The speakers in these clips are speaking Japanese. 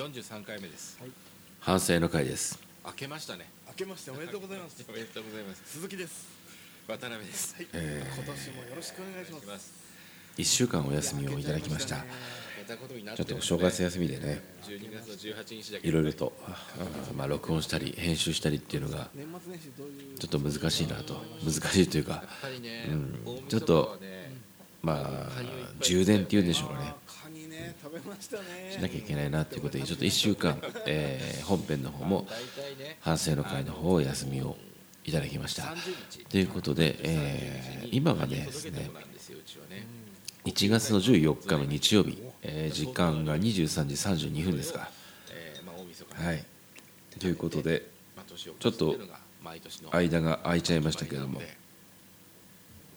43回目です。反省の会です。明けましたね。明けましておめでとうございます。おめでとうございます。鈴木です。渡辺です。はい、えー。今年もよろしくお願いします。ます1週間お休みをいただきました。明けたことになっちょっとお正月休みでね。12月の18日だけいろいろとあまあ録音したり編集したりっていうのが年末年始どういうちょっと難しいなと。難しいというかやっぱりね、うん。ちょっとまあ充電っていうんでしょうかねね食べましたね。しなきゃいけないなということでちょっと1週間、えー本編の方も反省の会の方を休みをいただきました。30日。ということで、えー今がねですね届けてもらうんですようちはね。1月の14日の日曜日、えー時間が23時32分ですか。はい。ということでちょっと間が空いちゃいましたけども。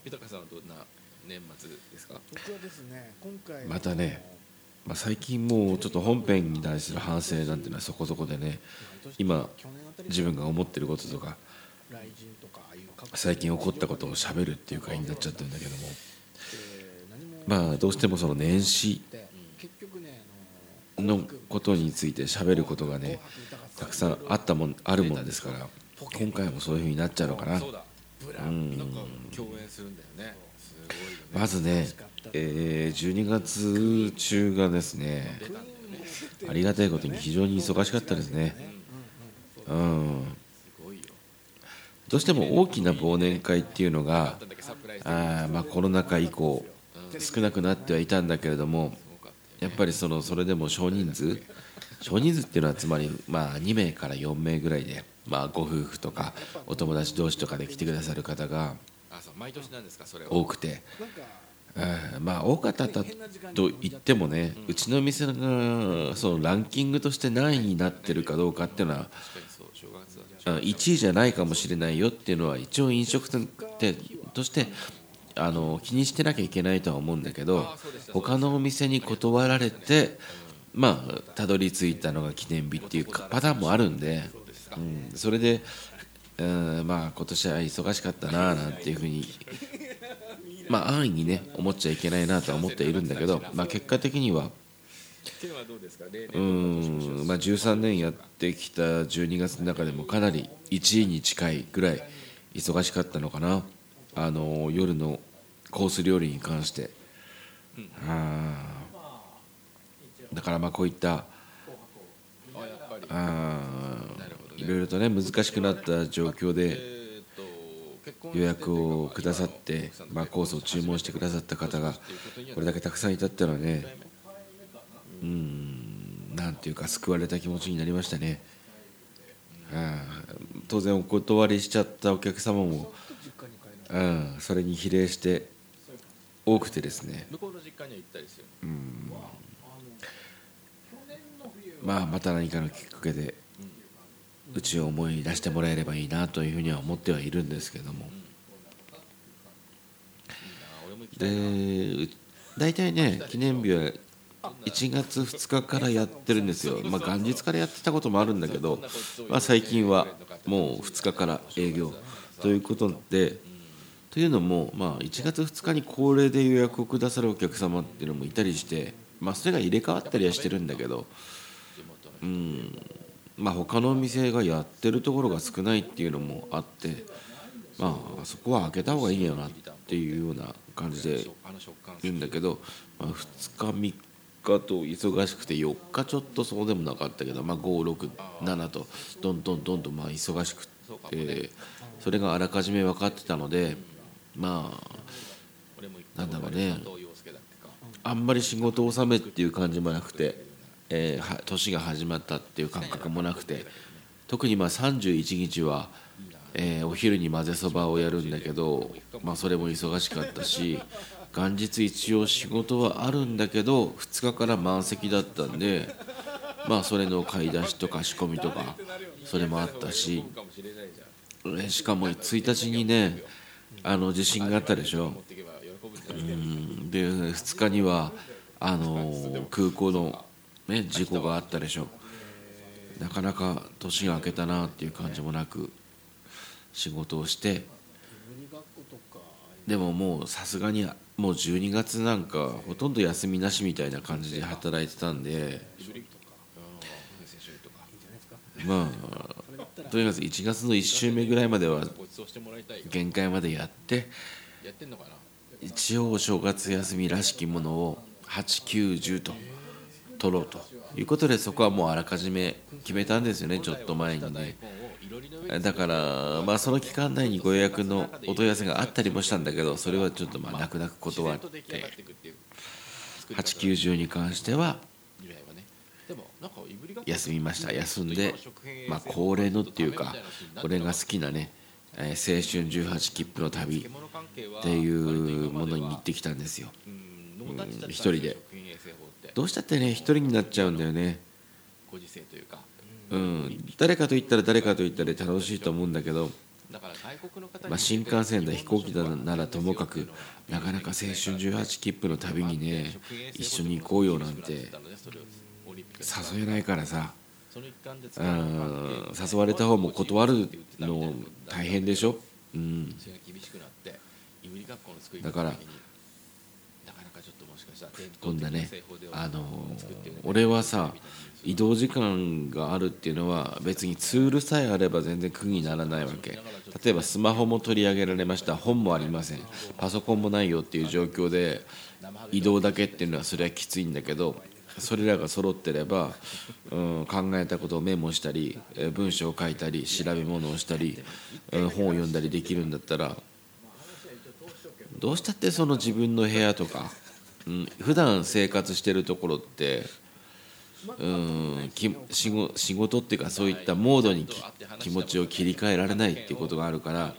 豊さんはどんな年末ですか？僕はですね今回またねまあ、最近もうちょっと本編に対する反省なんていうのはそこそこでね今自分が思ってることとか最近起こったことをしゃべるっていう会になっちゃってるんだけどもまあどうしてもその年始ののことについてしゃべることがねたくさんあったもんあるもんですから今回もそういうふうになっちゃうのかな。そうん。まずね、えー12月中がですねありがたいことに非常に忙しかったですね。うん。どうしても大きな忘年会っていうのがあまあコロナ禍以降少なくなってはいたんだけれどもやっぱりそのそれでも少人数少人数っていうのはつまりまあ2名から4名ぐらいでまあご夫婦とかお友達同士とかで来てくださる方があそう毎年なんですかそれは。多くてなんかえーまあ多かったと言ってもねうちの店がそのランキングとして何位になってるかどうかっていうのは1位じゃないかもしれないよっていうのは一応飲食店としてあの気にしてなきゃいけないとは思うんだけど他のお店に断られてまあたどり着いたのが記念日っていうパターンもあるんで、うん、それで、うん、まあ今年は忙しかったななんていうふうにまあ安易にね思っちゃいけないなとは思っているんだけど、まあ、結果的にはうん、まあ、13年やってきた12月の中でもかなり1位に近いぐらい忙しかったのかな。あの夜のコース料理に関して、あー。だからまあこういったあいろいろとね難しくなった状況で予約をくださって、まあ、コースを注文してくださった方がこれだけたくさんいたってのはねうんなんていうか救われた気持ちになりましたね、ああ当然お断りしちゃったお客様も、うん、それに比例して多くてですね、向こうの実家には行ったりするうん。まあまた何かのきっかけでうちを思い出してもらえればいいなというふうには思ってはいるんですけども。俺も行きたいなで大体ね記念日は1月2日からやってるんですよ、まあ、元日からやってたこともあるんだけど、まあ、最近はもう2日から営業ということで、というのも、まあ、1月2日に恒例で予約をくださるお客様っていうのもいたりして、まあ、それが入れ替わったりはしてるんだけど、うん。まあ、他のお店がやってるところが少ないっていうのもあって、まあ、そこは開けた方がいいよなっていうような感じで言うんだけど、まあ、2日3日と忙しくて4日ちょっとそうでもなかったけど、まあ、567とどんどんどんどんまあ忙しくてそれがあらかじめ分かってたのでまあなんだろうね。あんまり仕事納めっていう感じもなくて、えー年が始まったっていう感覚もなくて特にまあ31日は、えーお昼に混ぜそばをやるんだけど、まあ、それも忙しかったし元日一応仕事はあるんだけど2日から満席だったんでまあそれの買い出しとか仕込みとかそれもあったししかも1日にねあの地震があったでしょ。うんで2日にはあの空港の、ね、事故があったでしょなかなか年が明けたなっていう感じもなく仕事をして。でももうさすがにもう12月なんかほとんど休みなしみたいな感じで働いてたんで。まあとにかく1月の1週目ぐらいまでは限界までやって。一応お正月休みらしきものを8910と。取ろうということでそこはもうあらかじめ決めたんですよねちょっと前にね。だからまあその期間内にご予約のお問い合わせがあったりもしたんだけどそれはちょっとまあ泣く泣く断って。890に関しては休みました。休んでまあ恒例のっていうか俺が好きなね青春18切符の旅っていうものに行ってきたんですよ。うん一人で。どうしたってね一人になっちゃうんだよね。ご時世というか。うん。誰かと言ったら誰かと言ったら楽しいと思うんだけどだから外国の方にまあ、新幹線だ飛行機だならともかくなかなか青春18切符の旅にね一緒に行こうよなんて誘えないからさ。うん。誘われた方も断るの大変でしょ、うん、だから今度ねあの俺はさ移動時間があるっていうのは別にツールさえあれば全然苦にならないわけ。例えばスマホも取り上げられました。本もありません。パソコンもないよっていう状況で移動だけっていうのはそれはきついんだけどそれらが揃ってれば、うん、考えたことをメモしたりえー文章を書いたり調べ物をしたり、うん本を読んだりできるんだったらどうしたってその自分の部屋とか、うん、普段生活してるところってうんき仕事仕事っていうかそういったモードにき気持ちを切り替えられないっていうことがあるから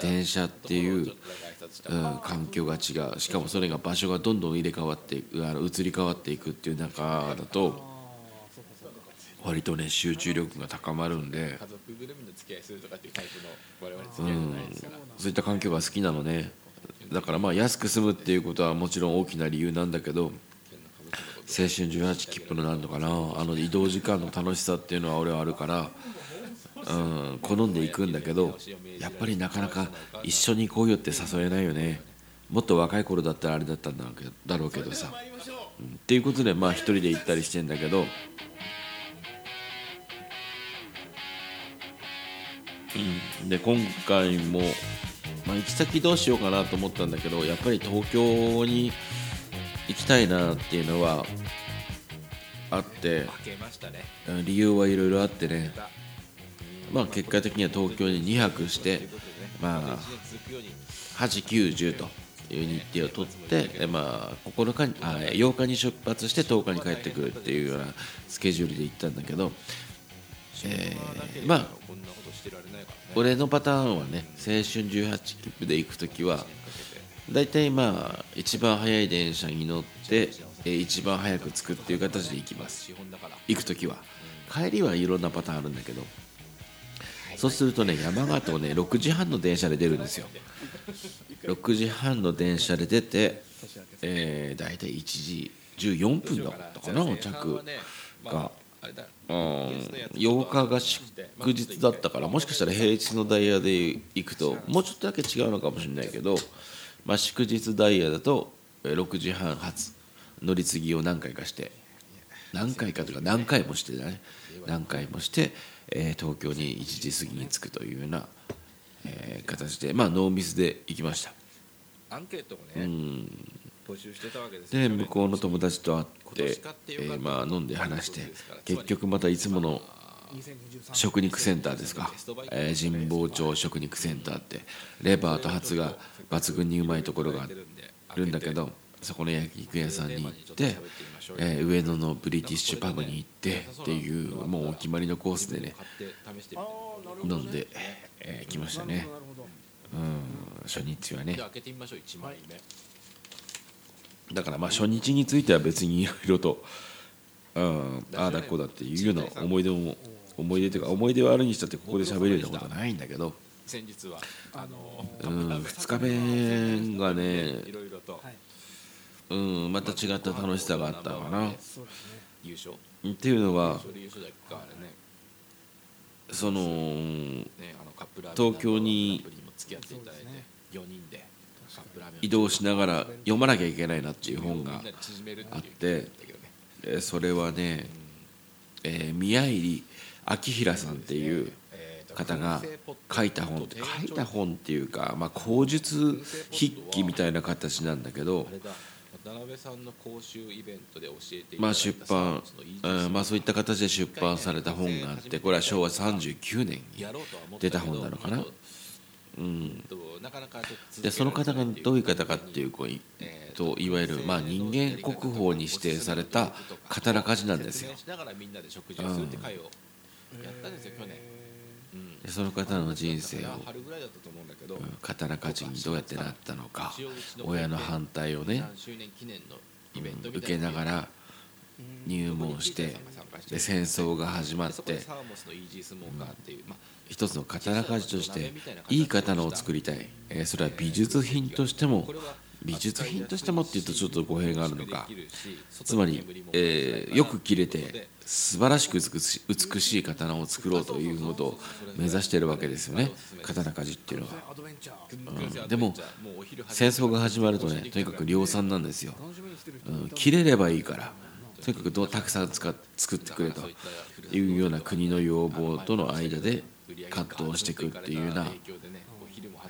電車っていう、うん、環境が違う。しかもそれが場所がどんどん入れ替わっていくあの移り変わっていくっていう中だと割とね集中力が高まるんで、家族ぐるみの付き合いするとかっていうん。そういった環境が好きなのねだからまあ安く済むっていうことはもちろん大きな理由なんだけど青春18切符のなんのかなあの移動時間の楽しさっていうのは俺はあるから、うん、好んでいくんだけどやっぱりなかなか一緒に行こうよって誘えないよね。もっと若い頃だったらあれだったんだけどだろうけどさ、うんっていうことでまあ一人で行ったりしてんだけど。うん、で今回も、まあ、行き先どうしようかなと思ったんだけどやっぱり東京に行きたいなっていうのはあって理由はいろいろあってね、まあ、結果的には東京に2泊して、まあ、8910という日程を取って、えまあ、9日にあ8日に出発して10日に帰ってくるっていうようなスケジュールで行ったんだけど、えーまあ俺のパターンはね青春18切符で行く時は大体まあ一番早い電車に乗って一番早く着くっていう形で行きます。行く時は。帰りはいろんなパターンあるんだけど。そうするとね山形をね6時半の電車で出るんですよ。6時半の電車で出て、えー、大体1時14分だったかな着が。あれだうん、8日が祝日だったからもしかしたら平日のダイヤで行くともうちょっとだけ違うのかもしれないけど、まあ、祝日ダイヤだとえー6時半発乗り継ぎを何回かして何回かというか何回もしてね何回もして、えー東京に1時過ぎに着くというような、えー形でまあノーミスで行きました。アンケートをうねん。募集してたわけですで向こうの友達と会って、えーまあ、飲んで話して結局またいつもの食肉センターですか、えー神保町食肉センターってレバーとハツが抜群にうまいところがあるんだけどそこの焼肉屋さんに行って、えー上野のブリティッシュパブに行ってっていうもうお決まりのコースでね飲んで、えー来ましたね。うん初日はねだからまあ初日については別にいろいろと、うん、ああだこうだっていうような思い出も思い出というか思い出はあるにしたってここで喋るようなことはないんだけど、先日はあのうん、2日目がねい、ろいろとうん、また違った楽しさがあったかな。優勝。っていうのはその東京にナンバーワンのアプリも付き合っていただいて4人で移動しながら読まなきゃいけないなっていう本があってそれはね、えー宮入秋平さんっていう方が書いた本って書いた本っていうか、まあ、口述筆記みたいな形なんだけどまあ出版、うんまあ、そういった形で出版された本があってこれは昭和39年に出た本なのかな、うん、でその方がどういう方かっていうといわゆる、まあ、人間国宝に指定された刀鍛冶なんですよ。うん。でその方の人生を春ぐらいだったと思うんだけど、うん刀鍛冶にどうやってなったのか親の反対をね受けながら入門してで戦争が始まって一つの刀鍛冶としていい刀を作りたい、えーそれは美術品としても美術品としてもっていうとちょっと語弊があるのか。つまり、えーよく切れて素晴らしく美しい刀を作ろうということを目指しているわけですよね。刀鍛冶っていうのは。うん。でも戦争が始まるとねとにかく量産なんですよ、うん、切れればいいからとにかくどうたくさん使作ってくれというような国の要望との間で葛藤していくっていうような、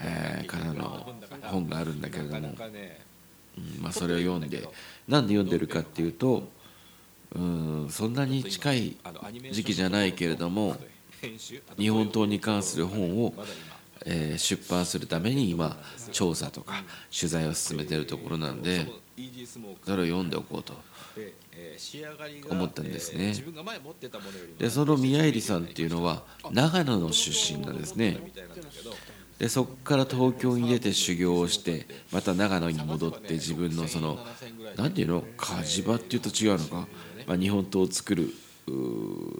えーからの本があるんだけれども、うんまあ、それを読んでなんで読んでるかっていうとうんそんなに近い時期じゃないけれども日本刀に関する本を、えー出版するために今調査とか取材を進めているところなんでそれを読んでおこうと思ったんですね。でその宮入さんっていうのは長野の出身なんですね。でそこから東京に出て修行をしてまた長野に戻って自分のその何ていうの？火事場っていうと違うのか、まあ、日本刀を作る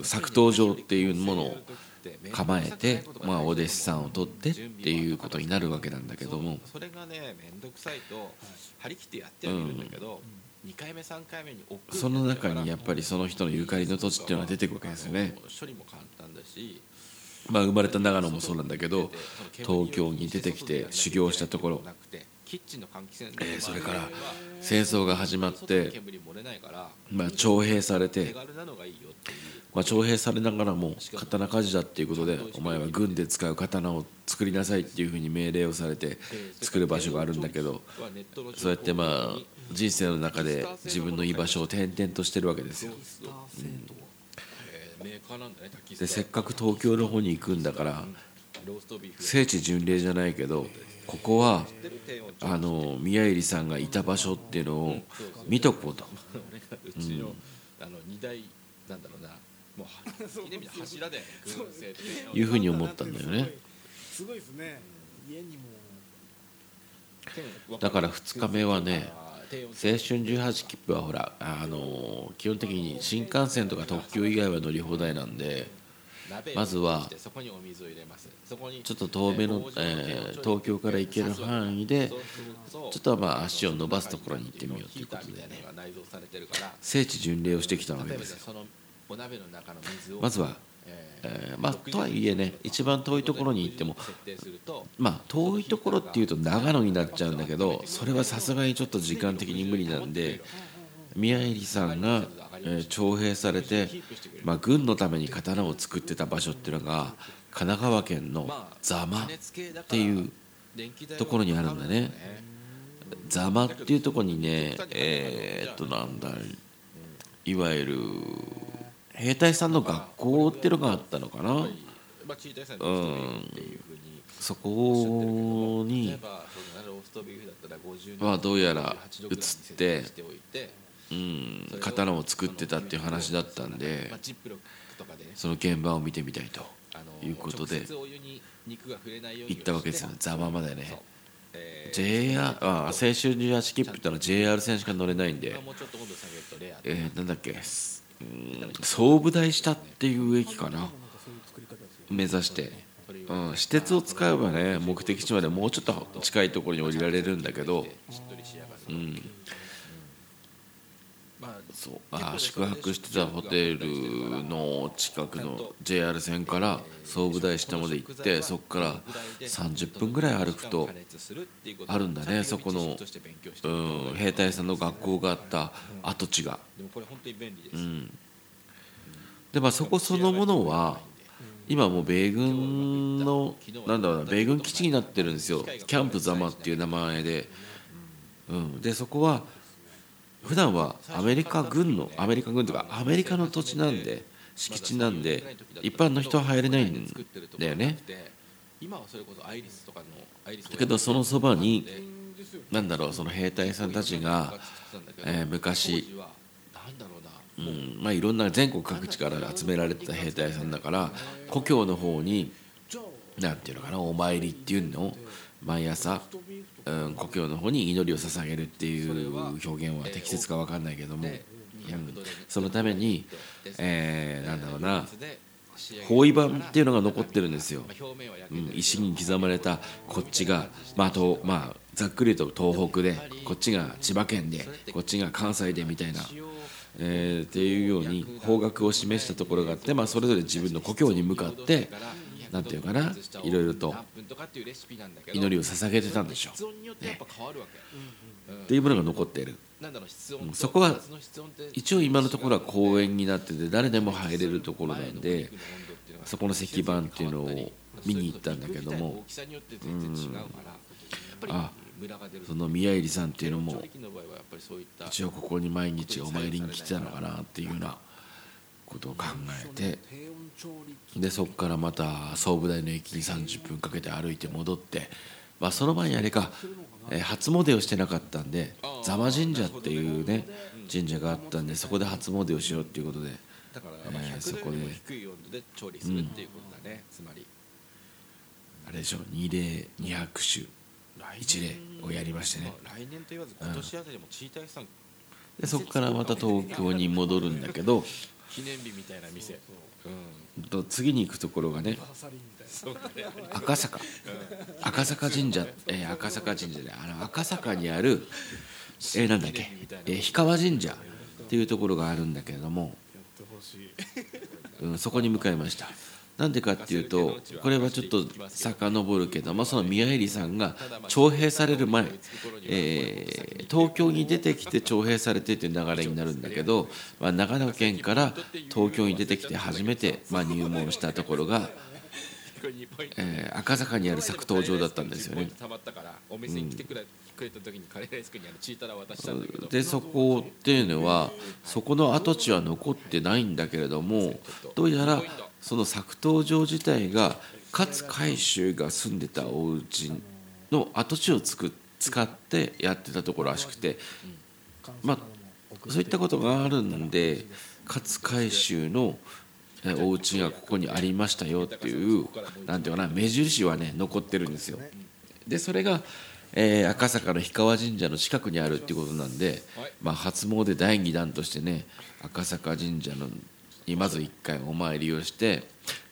作刀場っていうものを構えて、まあ、お弟子さんを取ってっていうことになるわけなんだけども。それがね面倒くさいと張り切ってやってはいるんだけど、2回目3回目にその中にやっぱりその人のゆかりの土地っていうのが出てくるわけですよね。処理も簡単だしまあ、生まれた長野もそうなんだけど東京に出てきて修行したところ。えーそれから戦争が始まって、まあ、徴兵されて、まあ、徴兵されながらも刀鍛冶だっていうことでお前は軍で使う刀を作りなさいっていうふうに命令をされて作る場所があるんだけどそうやってまあ人生の中で自分の居場所を転々としてるわけですよ。メーカーなんでせっかく東京の方に行くんだから聖地巡礼じゃないけどここはあの宮入さんがいた場所っていうのを見とこうと。うん もう記念日の柱で軍政っていうふうに思ったんだよね。すごいですね。家にもだから2日目はね青春18切符はほらあの基本的に新幹線とか特急以外は乗り放題なんでまずはちょっと遠めの、えー東京から行ける範囲でちょっとまあ足を伸ばすところに行ってみようということでね。聖地巡礼をしてきたわけですよそのお鍋の中の水をまずは、ええーまあとはいえね一番遠いところに行ってもまあ遠いところっていうと長野になっちゃうんだけどそれはさすがにちょっと時間的に無理なんで宮入さんが、えー徴兵されて、まあ、軍のために刀を作ってた場所っていうのが神奈川県の座間っていうところにあるんだね。座間っていうところにねえーっとなんだいわゆる兵隊さんの学校っていうのがあったのかな？まあチータイさん。にっていうふうにそこにまあどうやら移ってうん、刀を作ってたっていう話だったんでその現場を見てみたいということでいように行ったわけですよ。座間までね。JR あ青春18切符ってのは JR 線しか乗れないんで、えーなんだっけ？総武台下っていう駅かな目指して、うん、私鉄を使えばね目的地までもうちょっと近いところに降りられるんだけど、うんそう。あー宿泊してたホテルの近くの JR 線から総武大下まで行ってそこから30分ぐらい歩くとあるんだね。そこのうん兵隊さんの学校があった跡地が。うん。でまあそこそのものは今もう米軍のなんだろうな米軍基地になってるんですよ。キャンプザマっていう名前で、うん、でそこは普段はアメリカ軍のアメリカ軍とかアメリカの土地なんで敷地なんで一般の人は入れないんだよね。だけどそのそばにうんですよなんだろうその兵隊さんたちが、え昔うんまあ、いろんな全国各地から集められてた兵隊さんだから故郷の方にじゃあなんていうのかなお参りっていうのを毎朝、うん、故郷の方に祈りを捧げるっていう表現は適切か分かんないけども、そのために、えーなんだろうな包囲板っていうのが残ってるんですよ。うん、石に刻まれたこっちが、まあとまあ、ざっくり言うと東北でこっちが千葉県でこっちが関西でみたいな、えーっていうように方角を示したところがあって、まあ、それぞれ自分の故郷に向かってなんていうかないろいろと祈りを捧げてたんでしょ。うんっていうものが残っている。そこは一応今のところは公園になってて誰でも入れるところなんでそこの石板っていうのを見に行ったんだけども。うからやっぱりあムラが出るその宮入さんっていうのも一応ここに毎日お参りに来てたのかなっていうようなことを考えてでそこからまた総武大の駅に30分かけて歩いて戻って、まあ、その前にあれか、えー初詣をしてなかったんで座間神社っていうね神社があったんでそこで初詣をしようっていうことでだからまあえーそ100こで度よりも低い温度で調理するっていうことだね、つまり。あれでしょ二礼二拍手一礼をやりましてね。まあ来年と言わず今年あたりもチータイさん。でそこからまた東京に戻るんだけど記念日みたいな店。うん。と次に行くところがね赤坂。赤坂神社、えー赤坂神社であの赤坂にある、えーなんだっけ、えー氷川神社っていうところがあるんだけれども、やってほしい。うん、そこに向かいましたなんでかっていうとこれはちょっと遡るけどもその宮入さんが徴兵される前、えー東京に出てきて徴兵されてっていう流れになるんだけど、まあ、長野県から東京に出てきて初めて、まあ、入門したところが、えー赤坂にある作東場だったんですよね。たまったからお店に来てくれ,、くれた時にカレーライスクにあのチータラ渡したん。でそこっていうのはそこの跡地は残ってないんだけれどもどうやらその作東城自体が勝海舟が住んでたお家の跡地をつく使ってやってたところらしくてまあそういったことがあるんで勝海舟のえお家がここにありましたよっていうなんていうかな目印はね残ってるんですよ。でそれが、えー赤坂の氷川神社の近くにあるっていうことなんで、まあ、初詣第2弾としてね赤坂神社のにまず1回お参りをして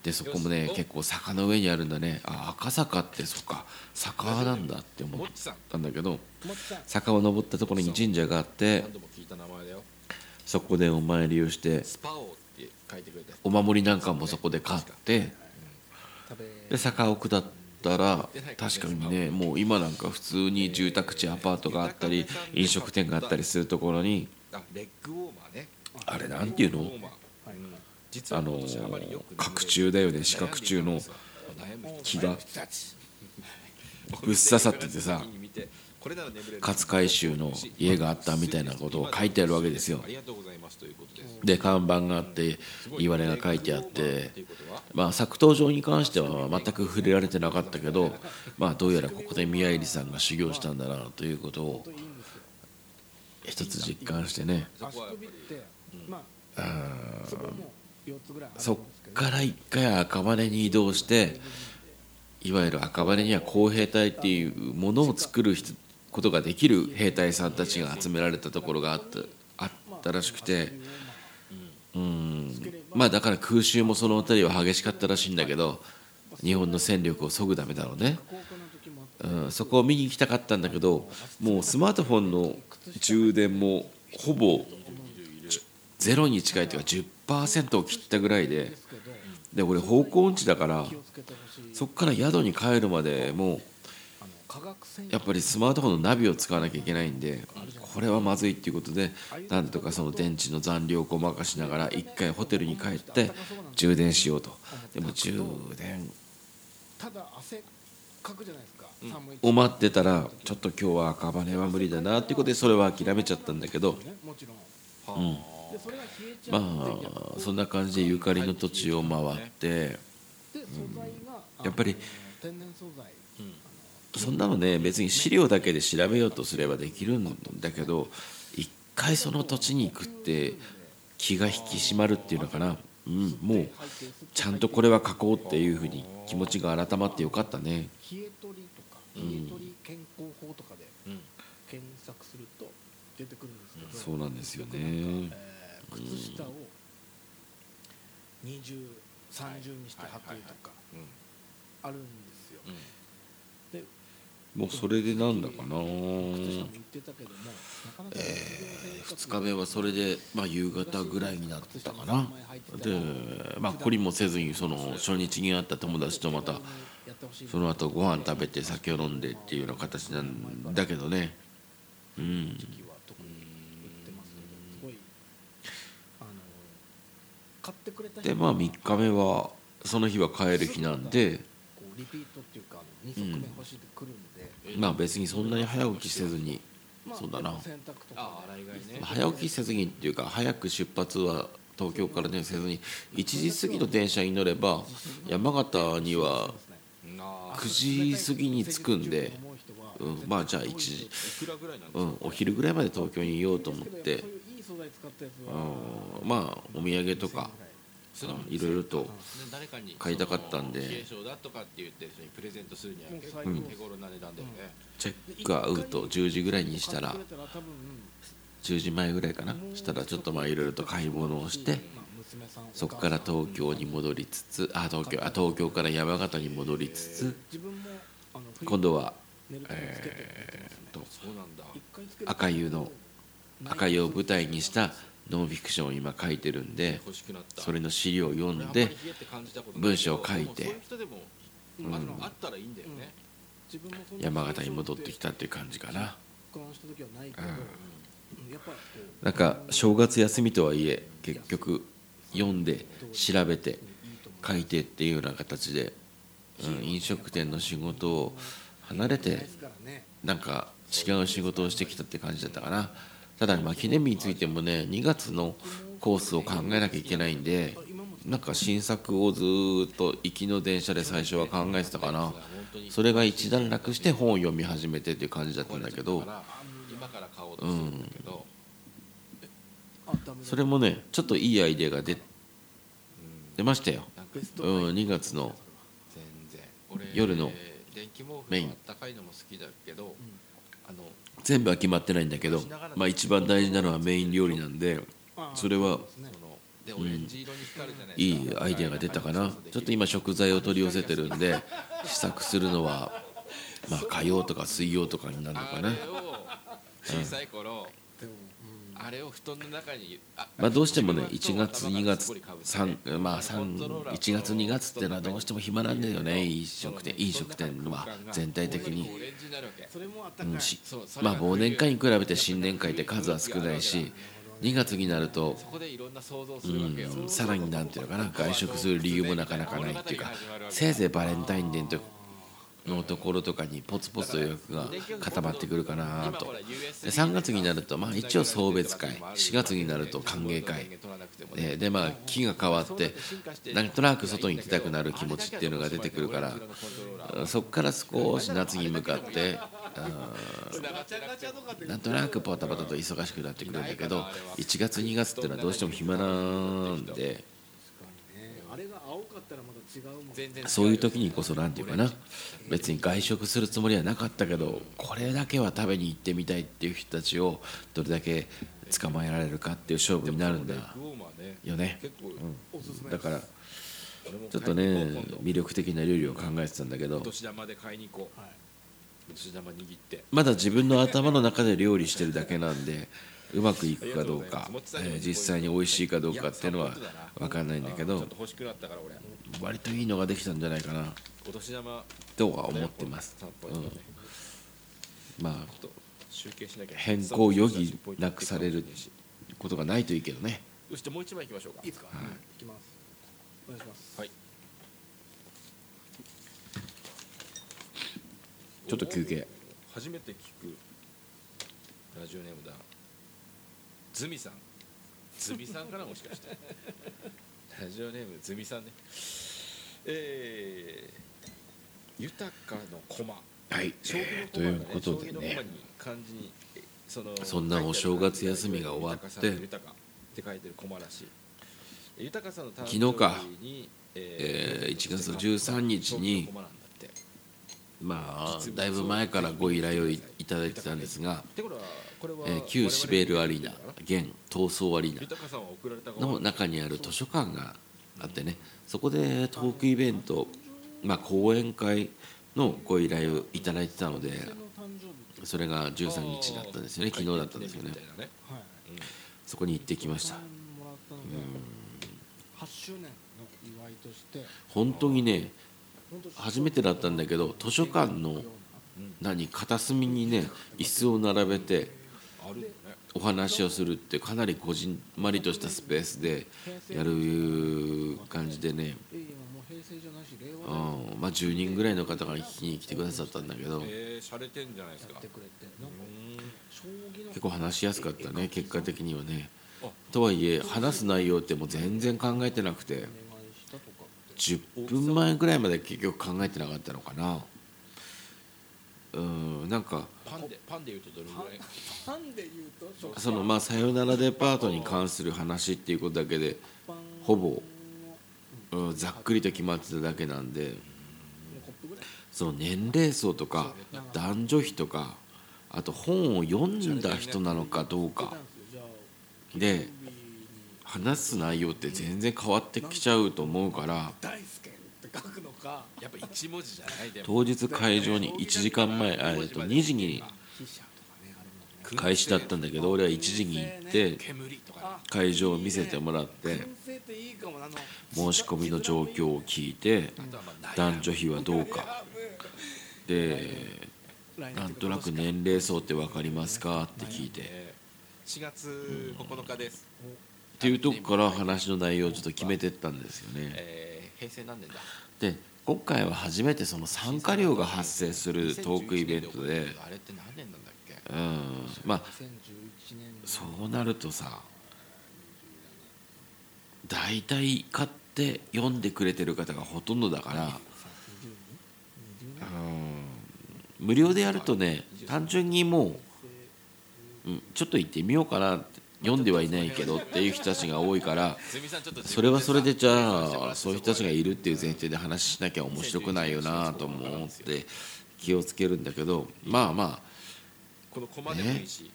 でそこもね結構坂の上にあるんだね。あ赤坂ってそっか。坂なんだって思ったんだけど坂を登ったところに神社があってそこでお参りをしてお守りなんかもそこで買ってで坂を下ったら確かにねもう今なんか普通に住宅地アパートがあったり飲食店があったりするところにあレッグウォーマーね。あれなんていうの？あまりよく角柱だよね四角柱の木が。ぶっ刺さっててさ勝海舟の家があったみたいなことを書いてあるわけですよ。ありがとうございますということで看板があって言われが書いてあってまあ作東城に関しては全く触れられてなかったけどまあどうやらここで宮入さんが修行したんだなということを一つ実感してね。あそっから一回赤羽に移動していわゆる赤羽には工兵隊っていうものを作る人ことができる兵隊さんたちが集められたところがあったあったらしくて。うん。まあだから空襲もその辺りは激しかったらしいんだけど日本の戦力を削ぐためだろうね、うん、そこを見に行きたかったんだけどもうスマートフォンの充電もほぼゼロに近いというか10%を切ったぐらいでで俺方向音痴だからそこから宿に帰るまでもうやっぱりスマートフォンのナビを使わなきゃいけないんでこれはまずいっていうことでなんとかその電池の残量をごまかしながら一回ホテルに帰って充電しようと。でも充電ただ汗かくじゃないですか、寒いを待ってたらちょっと今日は赤羽は無理だなっていうことでそれは諦めちゃったんだけど。ねもちろんまあそんな感じでゆかりの土地を回ってで素材が、やっぱりそんなのね別に資料だけで調べようとすればできるんだけど一回その土地に行くって気が引き締まるっていうのかな、うん、もうちゃんとこれは書こうっていうふうに気持ちが改まってよかったね。冷え取りとか冷え取り健康法とかでうん検索すると出てくるんですけど、そうなんですよね。えー靴下を二重三重にして履くとかうん。あるんですよ、うん。でもうそれでなんだかな。靴下も言ってたけどもなかなか2日目はそれで、まあ、夕方ぐらいになったかな。でまあ懲りもせずにその初日に会った友達とまたその後ご飯食べて酒を飲んでっていうような形なんだけどね。うん時期は特に売ってますけどすごいあの買ってくれた人でまあ3日目はその日は帰る日なんで。リピートっていうか2足目欲しいって来るんで、まあ別にそんなに早起きせずに。まあそうだな。やっぱ洗濯とかあ洗い替えね。早起きせずにっていうか早く出発は東京からねせずに1時過ぎの電車に乗れば山形にはあ9時過ぎに着くんで、思うん、まあじゃあ1時、いくらぐらいなんですか？うん、お昼ぐらいまで東京にいようと思って使ったやつは。うん。まあお土産とかいろいろとで誰かに買いたかったんで。冷え性だとかって言ってる人にプレゼントするには結構うん。手頃な値段だよね。チェックアウト10時ぐらいにしたら買ってくれたら多分10時前ぐらいかな。したらちょっとまあいろいろと買い物をしてそこから東京に戻りつつあ東京あ東京から山形に戻りつつ今度は寝る時につけて寝てますね。とそうなんだ。一回つける。と赤湯の赤湯を舞台にしたノンフィクションを今書いてるんでそれの資料を読んで文章を書いてうん。山形に戻ってきたっていう感じかな。うん。なんか正月休みとはいえ結局読んで調べて書いてっていうような形で、うん、飲食店の仕事を離れてなんか違う仕事をしてきたって感じだったかなただまあ記念日についてもね2月のコースを考えなきゃいけないんでなんか新作をずーっと行きの電車で最初は考えてたかな。それが一段落して本を読み始めてっていう感じだったんだけどうん。それもねちょっといいアイデアが出出ましたよ。うん2月の夜のメイン全部は決まってないんだけど、まあ、一番大事なのはメイン料理なんでそれはうんいいアイデアが出たかな。ちょっと今食材を取り寄せてるんで試作するのはまあ火曜とか水曜とかになるのかな。小さい頃うん、あれを布団の中にあまあどうしてもね1月2月すごい被ってね3まあ3 1月2月っていうのはどうしても暇なんだよね。飲食店飲食店は全体的に。うんまあ忘年会に比べて新年会って数は少ないし2月になるとうんさらになんていうのかな外食する理由もなかなかないっていうかせいぜいバレンタインデーとのところとかにポツポツと予約が固まってくるかなと。で3月になるとまあ一応送別会4月になると歓迎会。ででまあ気が変わってなんとなく外に行きたくなる気持ちっていうのが出てくるからうんそこから少し夏に向かってうんなんとなくパタパタと忙しくなってくるんだけど1月2月っていうのはどうしても暇なんで確かにねあれが青かったらまた違うもん全然そういう時にこそなんていうかな。別に外食するつもりはなかったけどこれだけは食べに行ってみたいっていう人たちをどれだけ捕まえられるかっていう勝負になるんだよね。結構おすすめだからちょっとね魅力的な料理を考えてたんだけどまだ自分の頭の中で料理してるだけなんでうまくいくかどうか、えー実際に美味しいかどうかっていうのは分かんないんだけど割といいのができたんじゃないかな。お年玉とは思ってます、うん、まあ変更を余儀なくされることがないといいけどね。よしじゃあもう一枚いきましょうか。いいですか、はい。いきます。お願いします。はい。ちょっと休憩。初めて聞くラジオネームだズミさん。ズミさんかなもしかして。ラジオネームズミさんね。えー、豊かの駒。はい。将棋のということでねに漢字にえそのそんなお正月休みが終わって。豊かって書いてる駒らしい。豊かさんの誕昨日か生日にえー1月の13日にまあだいぶ前からご依頼をいいただいてたんですが、ってことはえー旧シベールアリーナ現闘争アリーナの中にある図書館があってねそこでトークイベント、まあ、講演会のご依頼をいただいてたのでそれが13日だったんですよね昨日だったんですよね。そこに行ってきました。お金もらったので8周年の祝いとして。本当にね初めてだったんだけど図書館の何片隅にね椅子を並べてお話をするってかなりこじんまりとしたスペースでやる感じでね、うんまあ、10人ぐらいの方が聞きに来てくださったんだけど。結構話しやすかったね結果的にはね。あ。とはいえ話す内容ってもう全然考えてなくて。10分前ぐらいまで結局考えてなかったのかなうんなんかパンでパンで言うとどれぐらい？パンで言うと食そのまあ「さよならデパート」に関する話っていうことだけでほぼのうんざっくりと決まってただけなんでその年齢層とか男女比とかあと本を読んだ人なのかどうか。で話す内容って全然変わってきちゃうと思うから大輔って書くのかやっぱ一文字じゃないでも。当日会場に1時間前あえっと2時に開始だったんだけど俺は1時に行って会場を見せてもらって申し込みの状況を聞いて男女比はどうか。でなんとなく年齢層って分かりますかって聞いて。えー4月9日です、っていうとこから話の内容をちょっと決めてったんですよね。えー平成何年だ？で今回は初めてその参加料が発生するトークイベントでうんまあそうなるとさ大体買って読んでくれてる方がほとんどだからうん無料でやるとね単純にもう、うん、ちょっと行ってみようかなって読んではいないけどっていう人たちが多いからそれ分はそれでじゃさあそういう人たちがいるっていう前提で話しなきゃ面白くないよなと思って気をつけるんだけどまあまあこのコマでもいいし、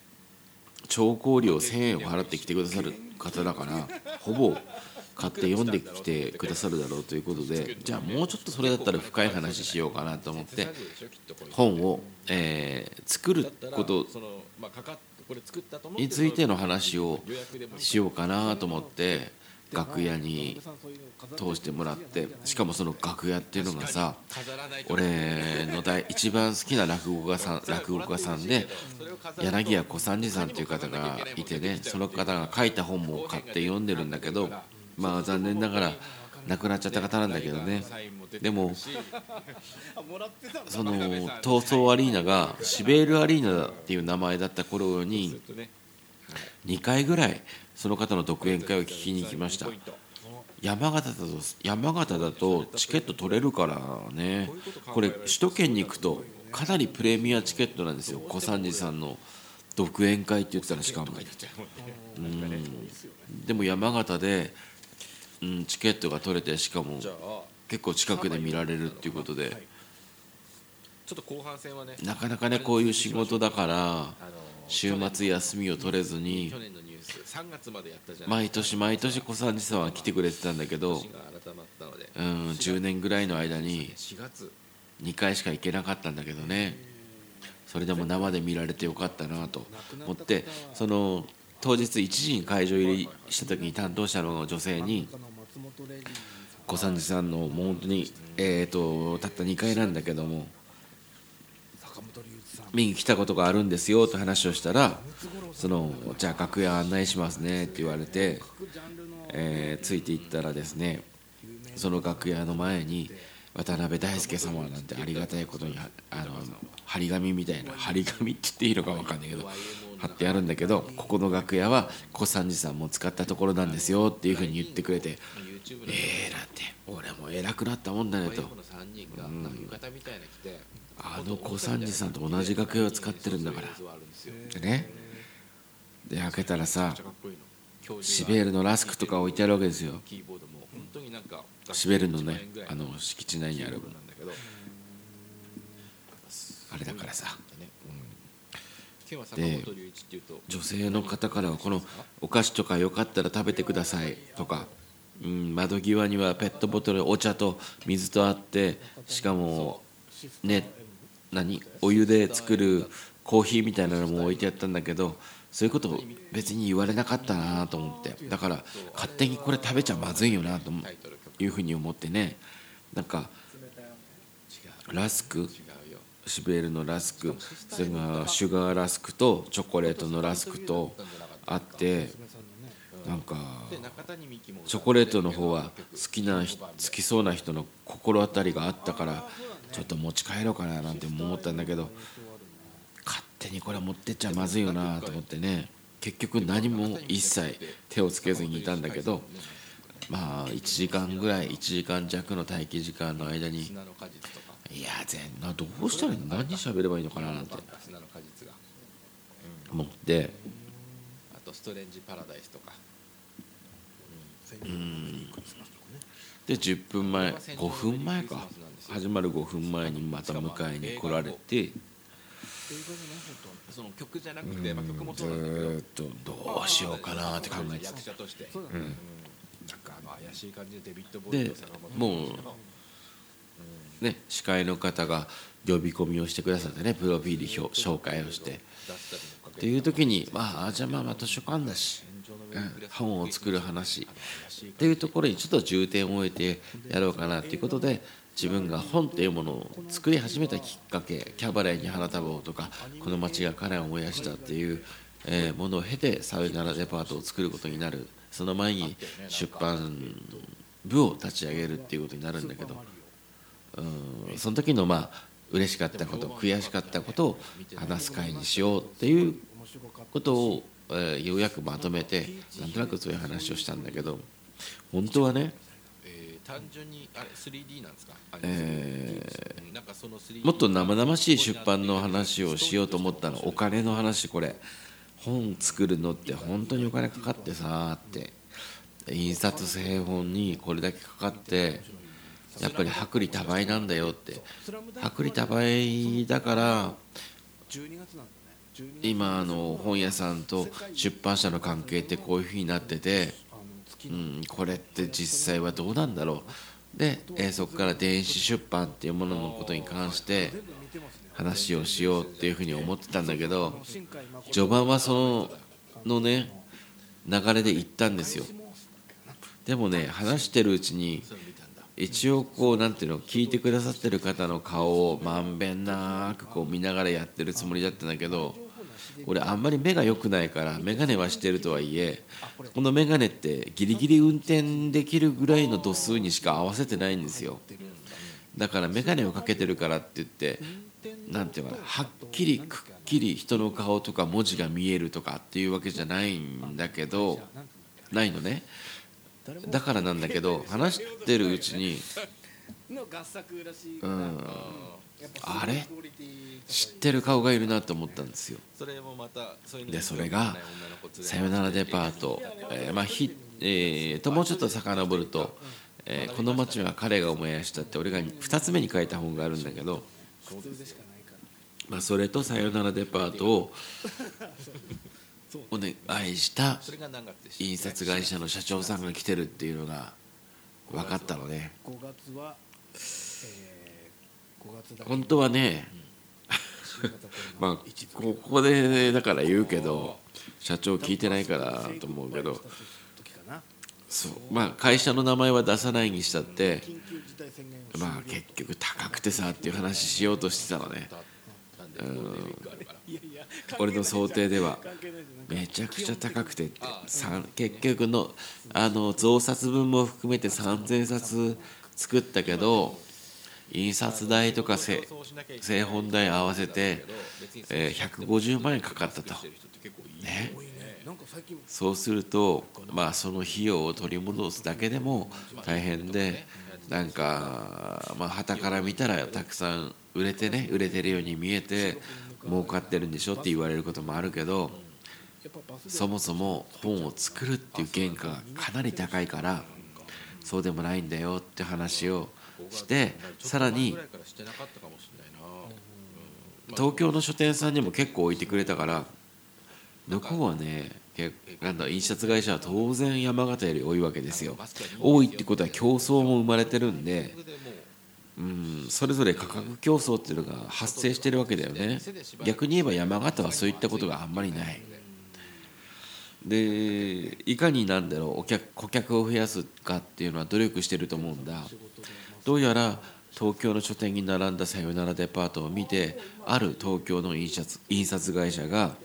聴講料1000円を払ってきてくださる方だからほぼ買って読んできてくださるだろうということでじゃあもうちょっとそれだったら深い話しようかなと思って本を、えー作ることについての話をしようかなと思って楽屋に通してもらってしかもその楽屋っていうのがさ俺の大一番好きな落語家さん落語家さんで柳家小三治さんという方がいてねその方が書いた本も買って読んでるんだけどまあ残念ながら亡くなっちゃった方なんだけどね。でも その闘争アリーナがシベールアリーナっていう名前だった頃に2回ぐらいその方の独演会を聞きに行きました。山形だと山形だとチケット取れるからね。これ首都圏に行くとかなりプレミアチケットなんですよ。小三治さんの独演会って言ってたらしかも。うん。でも山形で、うん、チケットが取れてしかも結構近くで見られるっていうことで。ちょっと後半戦はねなかなかねこういう仕事だから週末休みを取れずに去年のニュース3月までやったじゃない毎年毎年小三治さんは来てくれてたんだけどうん10年ぐらいの間に4月2回しか行けなかったんだけどね。それでも生で見られてよかったなと思ってその当日1時に会場入りした時に担当者の女性に小三治さんのもう本当にえーとたった2回なんだけども見に来たことがあるんですよって話をしたらそのじゃあ楽屋案内しますねって言われて、えーついていったらですねその楽屋の前に渡辺大輔様なんてありがたいことにあの張り紙みたいな張り紙って言っていいのか分かんないけど貼ってあるんだけどここの楽屋は小三治さんも使ったところなんですよっていうふうに言ってくれてのえーなんて俺も偉くなったもんだねと。YMO の3人がなん。あの小三治さんと同じ楽屋を使ってるんだから。ね。で開けたらさシベールのラスクとか置いてあるわけですよ。キーボードも本当になんかシベールの1万ねあの敷地内にあるあれだからさねうん今日は坂本龍一っていうと女性の方からはこのお菓子とかよかったら食べてくださいとか、うん、窓際にはペットボトルお茶と水とあってしかもね何お湯で作るコーヒーみたいなのも置いてあったんだけどそういうこと別に言われなかったなと思って。だから勝手にこれ食べちゃまずいよなというふうに思ってね。なんかラスクシベールのラスクそれからシュガーラスクとチョコレートのラスクとあってなんかチョコレートの方は好きな好きそうな人の心当たりがあったからちょっと持ち帰ろうかななんて思ったんだけど勝手にこれ持ってっちゃまずいよなと思ってね。結局何も一切手をつけずにいたんだけどまあ1時間ぐらい1時間弱の待機時間の間にいや全などうしたらいいの何喋ればいいのかななんて。砂の果実が。思って。あとストレンジパラダイスとか。で10分前5分前か。始まる5分前にまた迎えに来られて。その曲じゃなくて、まあ、曲もずそうなんだけど。ーっとどうしようかなって考えてた。役者として、そうん。なんかあの怪しい感じでデビッド・ボーと坂本もうね司会の方が呼び込みをしてくださってねプロフィール表紹介をして。っていう時にまあじゃあまあまあ図書館だしうん本を作る話。っていうところにちょっと重点を置いてやろうかなっていうことで自分が本っていうものを作り始めたきっかけキャバレーに花束をとかこの街が彼を燃やしたっていう、えーものを経てさよならデパートを作ることになる。その前に出版部を立ち上げるっていうことになるんだけどうん。その時のまあ嬉しかったこと悔しかったことを話す会にしようっていうことを、えーようやくまとめてなんとなくそういう話をしたんだけど本当はねえー単純にあれ 3D なんですか？えうんなんかその 3D もっと生々しい出版の話をしようと思ったの。お金の話これ。本作るのって本当にお金かかってさって。印刷製本にこれだけかかってやっぱり薄利多売なんだよって。薄利多売だから12月なんだね12月今あの本屋さんと出版社の関係ってこういうふうになってて、うん、これって実際はどうなんだろう。で、えーそこから電子出版っていうもののことに関して話をしようっていうふうに思ってたんだけど序盤はそののね流れで行ったんですよ。でもね話してるうちに一応こうなんていうの聞いてくださってる方の顔をまんべんなくこう見ながらやってるつもりだったんだけど俺あんまり目が良くないから眼鏡はしてるとはいえこの眼鏡ってギリギリ運転できるぐらいの度数にしか合わせてないんですよ。だから眼鏡をかけてるからって言ってなんていうかなはっきりくっきり人の顔とか文字が見えるとかっていうわけじゃないんだけどないのね。だからなんだけど 話してるうちにうん。あれ？知ってる顔がいるなと思ったんですよ。でそれが「さよならデパート。ト」えーまあひえーともうちょっと遡ると「えーこの街は彼が燃やした」って俺が2つ目に書いた本があるんだけど、まあ、それと「さよならデパート」を お願いした印刷会社の社長さんが来てるっていうのが分かったのね。5月は、えー、5月だけ。本当はねまあここでだから言うけど社長聞いてないからと思うけど。そう。まあ会社の名前は出さないにしたってまあ結局高くてさっていう話しようとしてたのね。なん俺の想定では。めちゃくちゃ高くてて。結局のあの増刷分も含めて3,000冊作ったけど印刷代とかせ製本代合わせて、えー150万円かかったと。ね。そうするとまあその費用を取り戻すだけでも大変でなんかまあから見たらたくさん売れてね売れてるように見えて儲かってるんでしょって言われることもあるけどそもそも本を作るっていう原価がかなり高いからそうでもないんだよって話をしてさらに東京の書店さんにも結構置いてくれたから向こうはねなんだ印刷会社は当然山形より多いわけですよ。多いってことは競争も生まれてるんで、うん、それぞれ価格競争っていうのが発生してるわけだよね。逆に言えば山形はそういったことがあんまりない。でいかになんだろうお客顧客を増やすかっていうのは努力してると思うんだ。どうやら東京の書店に並んださよならデパートを見てある東京の印刷印刷会社が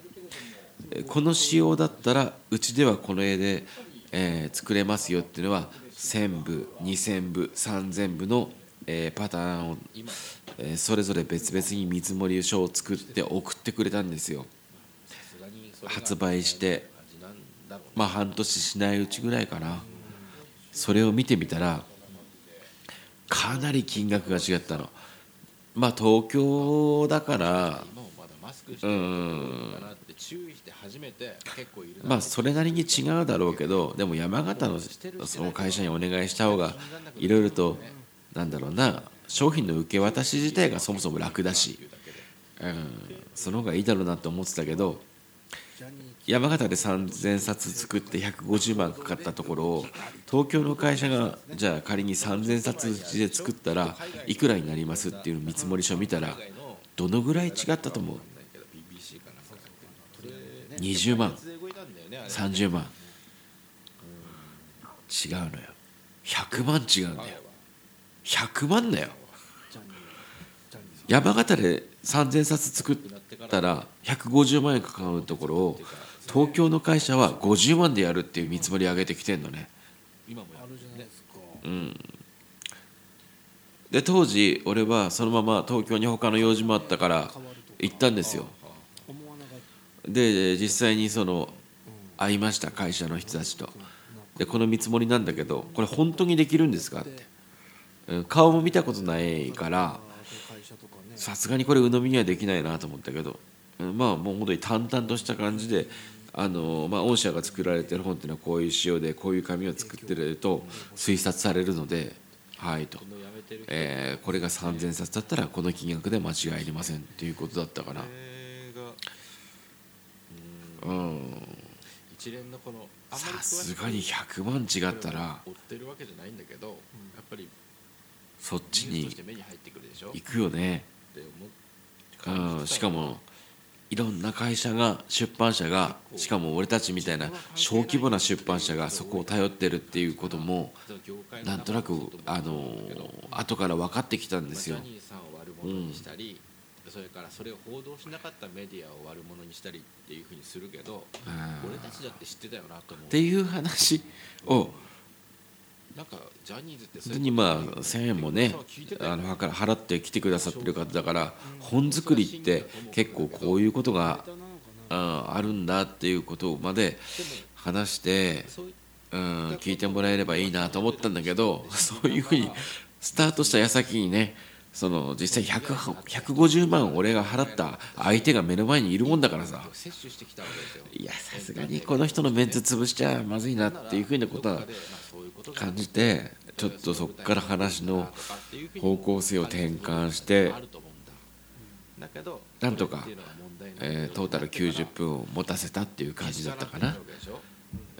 この仕様だったらうちではこの絵で、えー作れますよっていうのは1000部2000部3000部の、えーパターンを、えーそれぞれ別々に見積もり書を作って送ってくれたんですよ。発売してまあ半年しないうちぐらいかな。それを見てみたらかなり金額が違ったの。まあ東京だからうん。まあそれなりに違うだろうけどでも山形のその会社にお願いした方がいろいろとなんだろうな商品の受け渡し自体がそもそも楽だし、うん、その方がいいだろうなと思ってたけど山形で3000冊作って150万かかったところを東京の会社がじゃあ仮に3000冊うちで作ったらいくらになりますっていう見積書見たらどのぐらい違ったと思う？20万30万。違うのよ。100万違うんだよ。100万だよ。山形で3000冊作ったら150万円かかるところを東京の会社は50万でやるっていう見積もり上げてきてんのね。あるじゃないですか。で当時俺はそのまま東京に他の用事もあったから行ったんですよ。で実際にその会いました会社の人たちと。でこの見積もりなんだけどこれ本当にできるんですかって。うん顔も見たことないからさすがにこれ鵜呑みにはできないなと思ったけどうんまあもう本当に淡々とした感じであの、まあ、御社が作られてる本っていうのはこういう仕様でこういう紙を作ってると推察されるのではいと、えーこれが3000冊だったらこの金額で間違いありませんっていうことだったから。うん。一連のこのさすがに100万違ったら追ってるわけじゃないんだけど、やっぱりそっちに行くよね。うん。しかもいろんな会社が出版社がしかも俺たちみたいな小規模な出版社がそこを頼ってるっていうこともなんとなくあの後から分かってきたんですよ。ジャニーさんを悪者にしたり、それからそれを報道しなかったメディアを悪者にしたりっていうふうにするけど、うん。俺たちだって知ってたよなと思う。っていう話をなんかジャニーズって本当にまあ1000円もねあのから払って来てくださってる方だから本作りって結構こういうことがああるんだっていうことまで話してそうん聞いてもらえればいいなと思ったんだけどそういうふうにスタートした矢先にねその実際100 150万俺が払った相手が目の前にいるもんだからさ。いやさすがにこの人のメンツ潰しちゃまずいなっていうふうなことは感じてちょっとそこから話の方向性を転換してなんとかえートータル90分を持たせたっていう感じだったかな。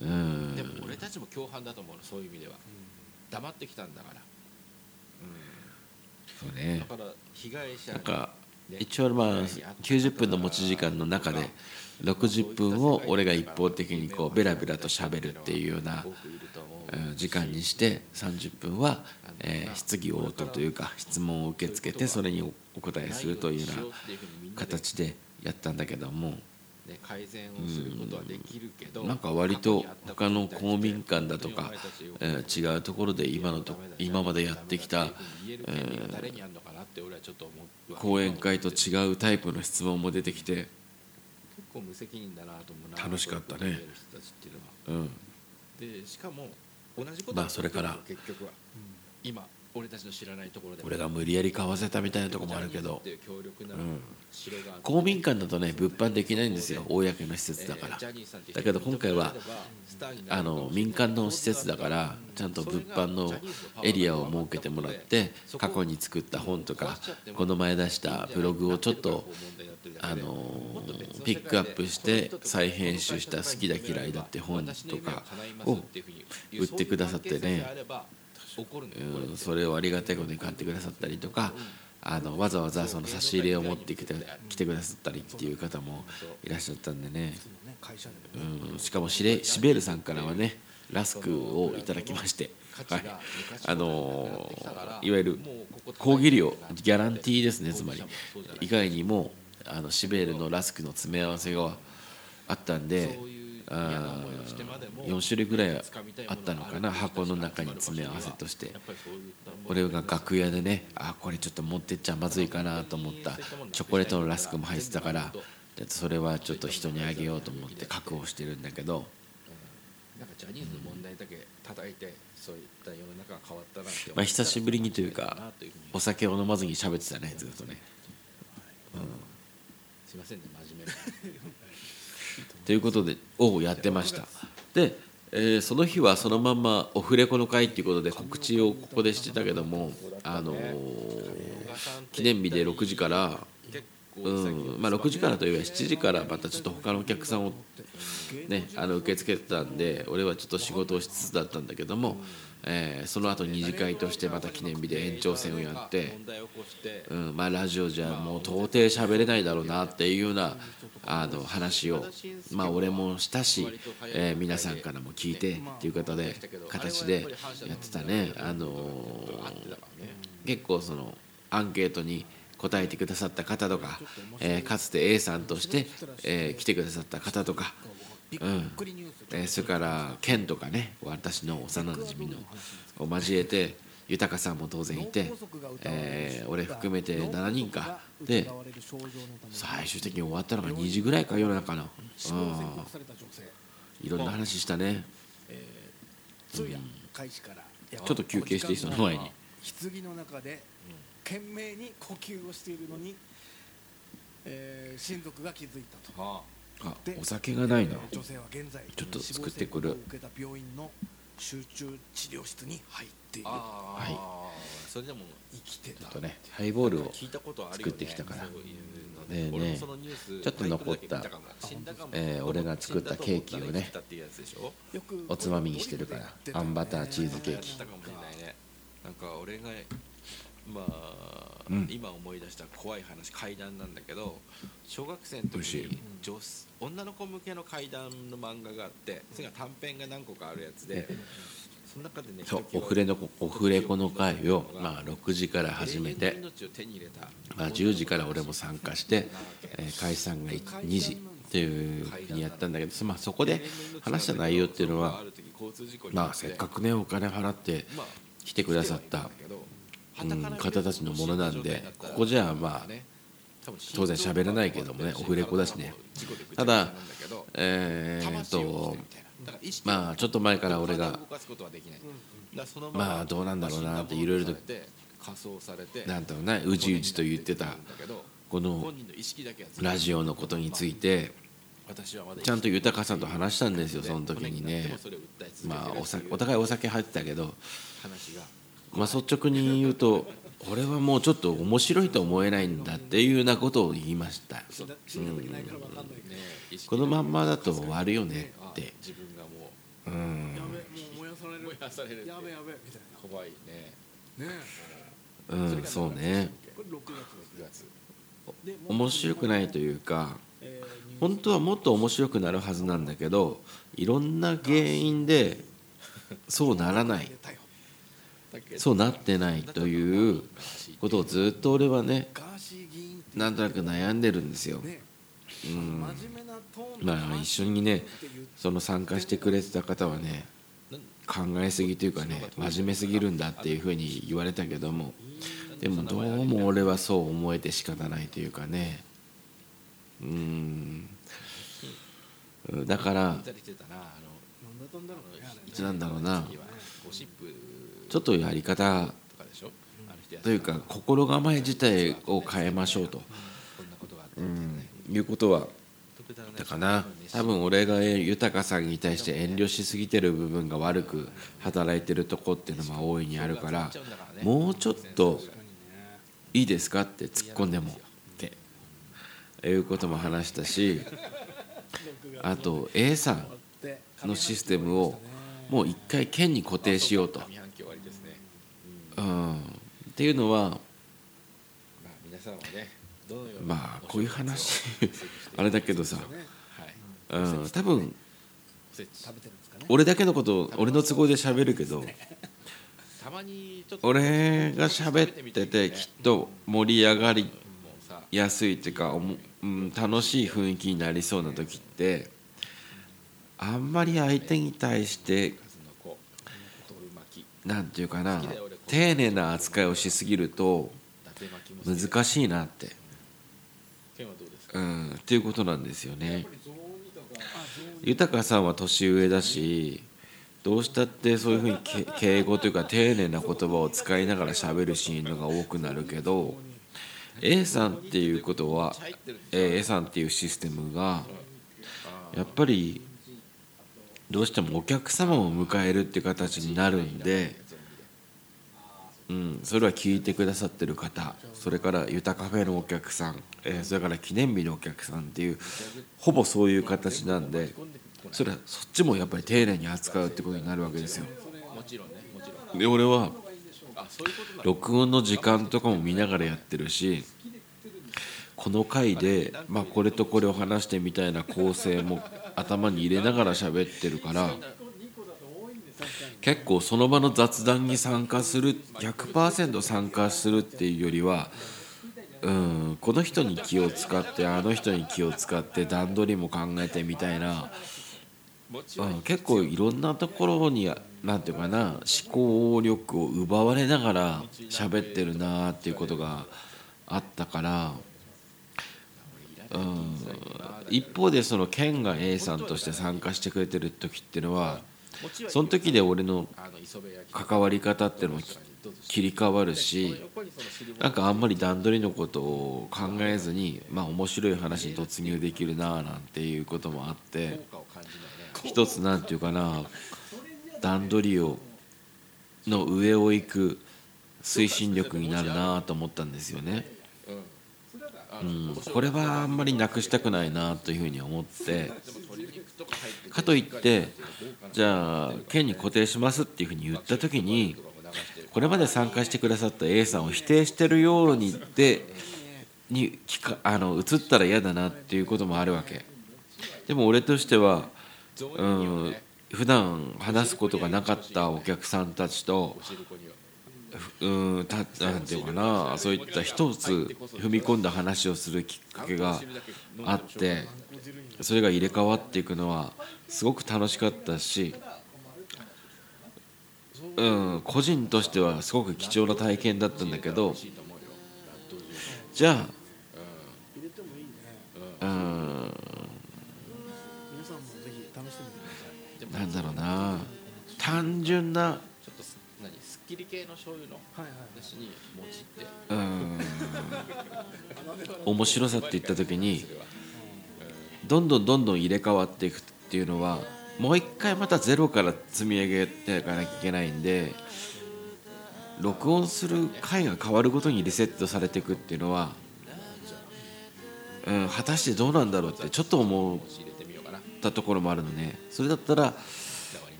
うん。でも俺たちも共犯だと思うのそういう意味では。黙ってきたんだから。そうね。だから被害者なんか一応まあ90分の持ち時間の中で60分を俺が一方的にこうベラベラと喋るっていうような時間にして30分は、えー質疑応答というか質問を受け付けてそれにお答えするというような形でやったんだけどもね改善をすることはできるけどなんか割と他の公民館だとか、えー違うところで今のと今までやってきた講演会と違うタイプの質問も出てきて、構無責任だなと思うな楽しかったね。こういうことをやる人たちっていうのは。うん、でしかも同じことまあそれから結局は。今俺たちの知らないところで俺が無理やり買わせたみたいなとこもあるけど。うん。公民館だとね物販できないんですよ。公の施設だから。だけど今回はあの民間の施設だからちゃんと物販のエリアを設けてもらって過去に作った本とかこの前出したブログをちょっとあのピックアップして再編集した「好きだ嫌いだ」って本とかを売ってくださってねうんそれをありがたいことに買ってくださったりとかあのわざわざその差し入れを持ってきて来てくださったりっていう方もいらっしゃったんでね、うん、しかもシレシベールさんからはねラスクをいただきまして、はい、あのいわゆる講義料ギャランティーですねつまり。以外にもあのシベールのラスクの詰め合わせがあったんであ4種類ぐらいあったのかな箱の中に詰め合わせとして。俺が楽屋でねあこれちょっと持ってっちゃまずいかなと思った。チョコレートのラスクも入ってたからでそれはちょっと人にあげようと思って確保してるんだけど、なんかジャニーズの問題だけ叩いてそういった世の中が変わったなってまあ、久しぶりにというかお酒を飲まずに喋ってたねずっとね。すいませんね真面目なということでをやってました。で、えーその日はそのまんまオフレコの会っていうことで告知をここでしてたけども、あのー記念日で6時から、うんまあ、6時からというよりは7時からまたちょっと他のお客さんを、ね、あの受け付けてたんで俺はちょっと仕事をしつつだったんだけども、えーその後二次会としてまた記念日で延長戦をやって。うんまあ、ラジオじゃもう到底喋れないだろうなっていうようなあの話を、まあ、俺もしたし、えー皆さんからも聞いてっていう方で形でやってたね、あのー結構そのアンケートに答えてくださった方とか、えーかつて A さんとして、えー来てくださった方とか、うん。えーそれからケンとかね私の幼なじみのを交えて豊さんも当然いて、えー俺含めて7人か。で最終的に終わったのが2時ぐらいか夜中の、うん、いろんな話したね。通夜開始からちょっと休憩していいその前に。棺の中で懸命に呼吸をしているのに、えー親族が気づいたとはあお酒がないな。ちょっと作ってくる。集中治療室に入っている。あああそれでも生きてた。ちょっとねハイボールを作ってきたから。ねえねえ。ちょっと残ったえー俺が作ったケーキをねおつまみにしてるからあんバターチーズケーキ。なんか俺がまあ、うん。今思い出した怖い話怪談なんだけど小学生の時美味しい。に女女の子向けの怪談の漫画があってそれが短編が何個かあるやつでその中でねそうひときわオフレのオフレコの会を、まあ、6時から始め永遠ての命を手に入れた。まあ、10時から俺も参加して、えー解散が2時っていうふうにやったんだけど、まあ、そこで話した内容っていうのは、まあ、せっかくねお金払って来てくださった、うん、方たちのものなんでここじゃあまあ当然喋らないけどもねオフレコだしね。ただえーっとまあちょっと前から俺がまあどうなんだろうなっていろいろとなんだろうなうじうじと言ってたこのラジオのことについてちゃんと豊さんと話したんですよその時にね。まあお互いお酒入ってたけどまあ率直に言うとこれはもうちょっと面白いと思えないんだっていうようなことを言いました、うん、このまんまだと終わるよねって。自分がもうん。やべもう燃やされるう燃やされるやべやべみたい怖いね。なね。うんそうね。これ6月6月。で面白くないというか本当はもっと面白くなるはずなんだけどいろんな原因でそうならないそうなってないということをずっと俺はねなんとなく悩んでるんですよ。ね。うん。まあ一緒にねその参加してくれてた方はね考えすぎというかね真面目すぎるんだっていうふうに言われたけども。でもどうも俺はそう思えて仕方ないというかね。うん。だから見たりしてたなんだろうなちょっとやり方というか心構え自体を変えましょうと、うん、いうことはだかな多分俺が豊さん。に対して遠慮しすぎてる部分が悪く働いてるとこっていうのも大いにあるからもうちょっといいですかって突っ込ん。でもっていうことも話したしあと A さん。のシステムをもう一回県に固定しようと、上半期終わりですねうん、っていうのはまあ皆さんはねまあこういう話あれだけどさ、はい。うん、多分俺だけのことを俺の都合で喋るけど俺が喋っててきっと盛り上がりやすいっていうかおも、うん、楽しい雰囲気になりそうな時ってあんまり相手に対してなんていうかな丁寧な扱いをしすぎると難しいなって、うん、っていうことなんですよね。豊さんは年上だしどうしたってそういうふうにけ敬語というか丁寧な言葉を使いながら喋るシーンのが多くなるけど A さんっていうことは A さんっていうシステムがやっぱりどうしてもお客様を迎えるっていう形になるんで、うん、それは聞いてくださってる方それからユタカフェのお客さん、えーそれから記念日のお客さんっていうほぼそういう形なんでそれはそっちもやっぱり丁寧に扱うってことになるわけですよ。で俺は録音の時間とかも見ながらやってるしこの回で、まあ、これとこれを話してみたいな構成も頭に入れながら喋ってるから結構その場の雑談に参加する100%参加するっていうよりはうんこの人に気を使ってあの人に気を使って段取りも考えてみたいなうん、結構いろんなところになんていうかな思考力を奪われながら喋ってるなっていうことがあったから、うん、一方でそのケンが A さんとして参加してくれてる時っていうのはその時で俺の関わり方っていうのも切り替わるしなんかあんまり段取りのことを考えずにまあ面白い話に突入できるなあなんていうこともあって。一つなんていうかな段取りをの上を行く推進力になるなと思ったんですよね。うん、これはあんまりなくしたくないなというふうに思ってかといってじゃあ県に固定しますっていうふうに言った時にこれまで参加してくださった A さんを否定してるようにでに聞かあの映ったら嫌だなっていうこともあるわけ。でも俺としてはうん普段話すことがなかったお客さんたちとうんたなんていうかなそういった一つ踏み込んだ話をするきっかけがあってそれが入れ替わっていくのはすごく楽しかったし、うん、個人としてはすごく貴重な体験だったんだけどじゃあうんなんだろうな単純なちょっとす何すっきり系の醤油のしにもちって。うん面白さって言った時にどんどんどんどん入れ替わっていくっていうのはもう一回またゼロから積み上げていかなきゃいけないんで録音する回が変わるごとにリセットされていくっていうのは、うん、果たしてどうなんだろうってちょっと思ったところもあるのねそれだったら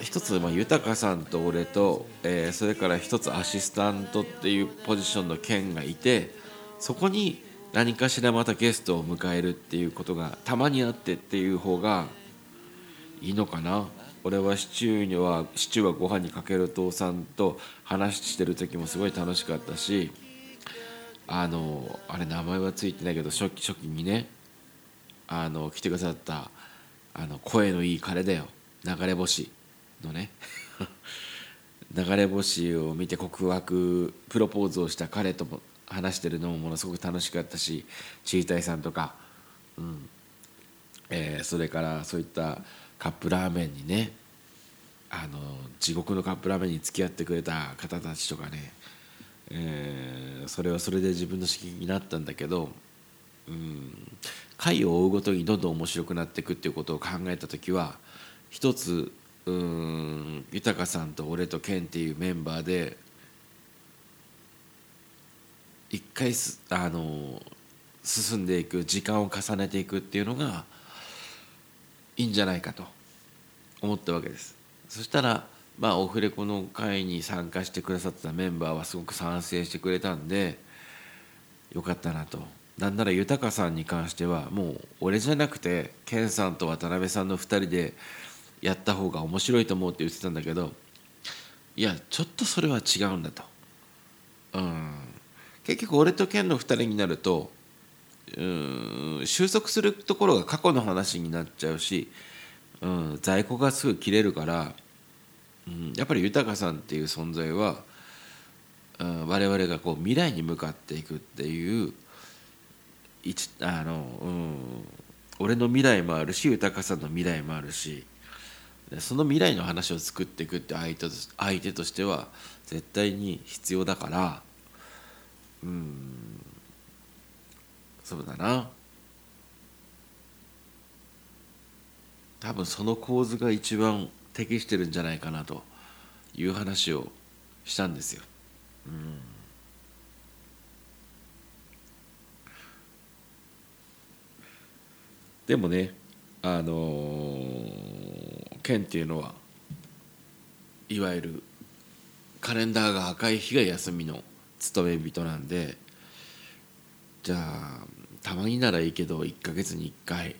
一つ、まあ、豊さんと俺と、えーそれから一つアシスタントっていうポジションの件がいてそこに何かしらまたゲストを迎えるっていうことがたまにあってっていう方がいいのかな。俺はシチューにはシチューはご飯にかける父さんと話してる時もすごい楽しかったしあのあれ名前はついてないけど初期初期にねあの来てくださったあの声のいい彼だよ。流れ星のね。流れ星を見て告白プロポーズをした彼とも話してるのもものすごく楽しかったしチータイさんとか、うん。えー、それからそういったカップラーメンにねあの地獄のカップラーメンに付き合ってくれた方たちとかね、えー、それはそれで自分の刺激になったんだけど、うん、回を追うごとにどんどん面白くなっていくっていうことを考えた時は一つうん豊さんと俺と健っていうメンバーで一回すあの進んでいく時間を重ねていくっていうのがいいんじゃないかと思ったわけです。そしたらまあオフレコの会に参加してくださったメンバーはすごく賛成してくれたんでよかったなと。なんなら豊さんに関してはもう俺じゃなくて健さんと渡辺さんの2人でやった方が面白いと思うって言ってたんだけどいやちょっとそれは違うんだと。うん。結局俺と健の2人になるとうん収束するところが過去の話になっちゃうし、うん、在庫がすぐ切れるから、うん、やっぱり豊さんっていう存在は、うん、我々がこう未来に向かっていくっていう一あの、うん、俺の未来もあるし豊さんの未来もあるしその未来の話を作っていくって相手と相手としては絶対に必要だからうん。そうだな。多分その構図が一番適してるんじゃないかなという話をしたんですよ。うん、でもねあのー、県っていうのはいわゆるカレンダーが赤い日が休みの勤め人なんでじゃあたまにならいいけど1ヶ月に1回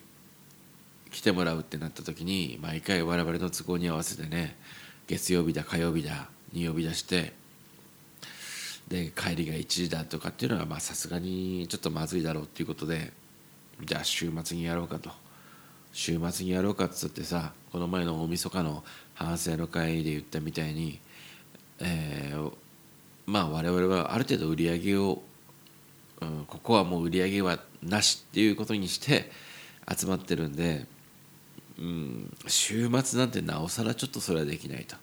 来てもらうってなった時に毎回我々の都合に合わせてね月曜日だ火曜日だに呼び出してで帰りが1時だとかっていうのはさすがにちょっとまずいだろうっていうことでじゃあ週末にやろうかと。週末にやろうかっつってさこの前の大晦日の反省の会で言ったみたいに、えー、まあ我々はある程度売り上げを、うん、ここはもう売り上げはなしっていうことにして集まってるんで、うん、週末なんてなおさらちょっとそれはできないと。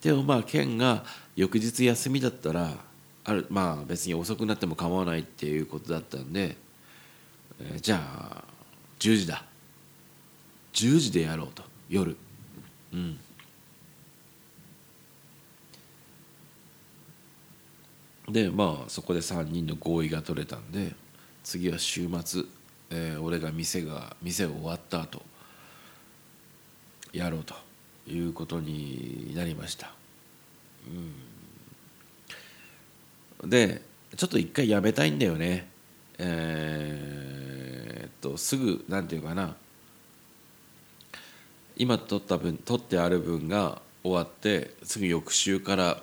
でもまあ県が翌日休みだったらあるまあ別に遅くなっても構わないっていうことだったんで、えー、じゃあ10時だ。10時でやろうと夜。うん。でまあそこで3人の合意が取れたんで次は週末、えー、俺が店が店が終わった後やろうということになりました。うん、でちょっと一回やめたいんだよね。えー、っとすぐなんていうかな今取った分取ってある分が終わって次翌週から